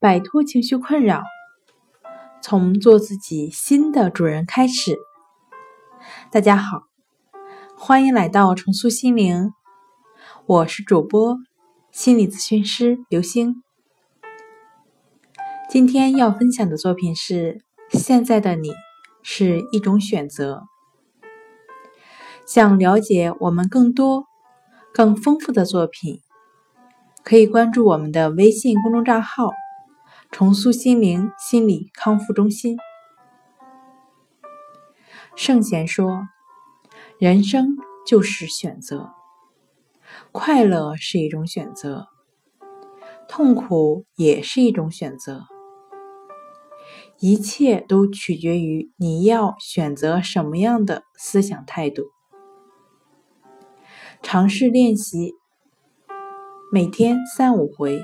摆脱情绪困扰，从做自己新的主人开始。大家好，欢迎来到重塑心灵，我是主播心理咨询师刘星。今天要分享的作品是《现在的你是一种选择》。想了解我们更多、更丰富的作品。可以关注我们的微信公众账号“重塑心灵心理康复中心”。圣贤说：“人生就是选择，快乐是一种选择，痛苦也是一种选择，一切都取决于你要选择什么样的思想态度。”尝试练习。每天三五回，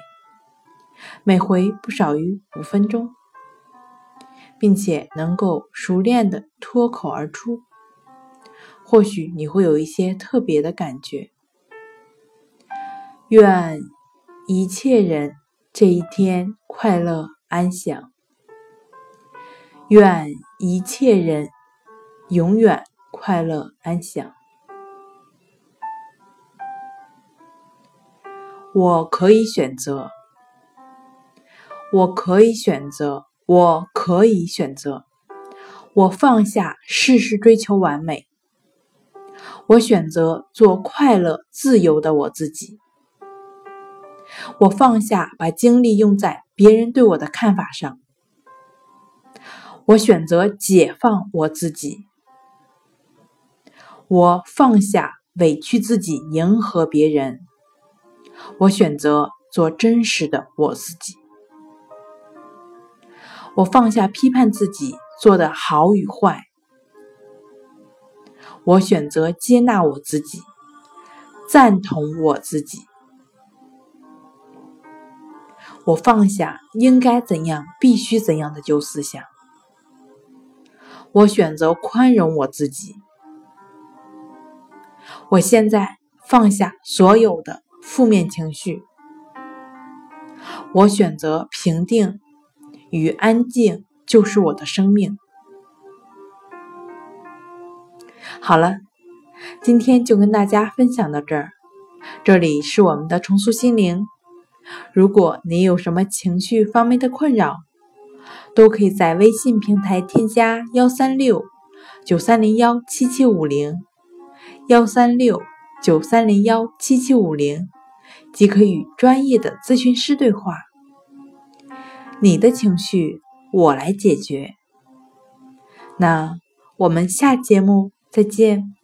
每回不少于五分钟，并且能够熟练的脱口而出，或许你会有一些特别的感觉。愿一切人这一天快乐安详，愿一切人永远快乐安详。我可以选择，我可以选择，我可以选择。我放下事事追求完美，我选择做快乐自由的我自己。我放下把精力用在别人对我的看法上，我选择解放我自己。我放下委屈自己，迎合别人。我选择做真实的我自己，我放下批判自己做的好与坏，我选择接纳我自己，赞同我自己，我放下应该怎样、必须怎样的旧思想，我选择宽容我自己，我现在放下所有的。负面情绪，我选择平定与安静，就是我的生命。好了，今天就跟大家分享到这儿。这里是我们的重塑心灵。如果你有什么情绪方面的困扰，都可以在微信平台添加幺三六九三零幺七七五零幺三六九三零幺七七五零。即可与专业的咨询师对话，你的情绪我来解决。那我们下节目再见。